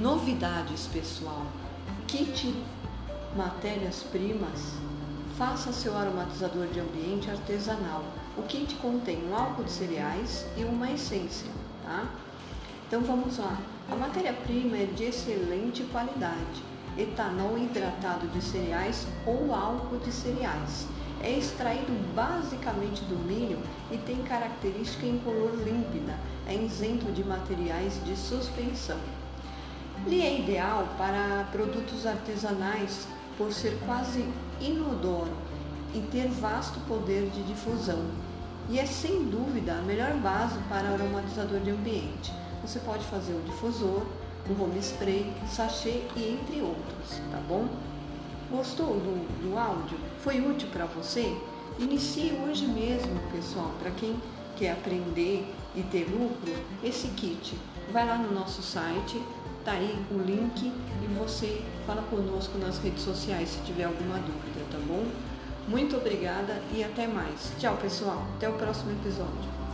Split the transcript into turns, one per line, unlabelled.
Novidades, pessoal. Kit matérias-primas. Faça seu aromatizador de ambiente artesanal. O kit contém um álcool de cereais e uma essência, tá? Então vamos lá. A matéria-prima é de excelente qualidade. Etanol hidratado de cereais ou álcool de cereais. É extraído basicamente do milho e tem característica incolor límpida. É isento de materiais de suspensão. Ele é ideal para produtos artesanais por ser quase inodoro e ter vasto poder de difusão. E é sem dúvida a melhor base para aromatizador de ambiente. Você pode fazer o difusor, o home spray, sachê e entre outros, tá bom? Gostou do, do áudio? Foi útil para você? Inicie hoje mesmo, pessoal, para quem quer aprender e ter lucro, esse kit. Vai lá no nosso site, tá aí o link e você fala conosco nas redes sociais se tiver alguma dúvida, tá bom? Muito obrigada e até mais. Tchau, pessoal. Até o próximo episódio.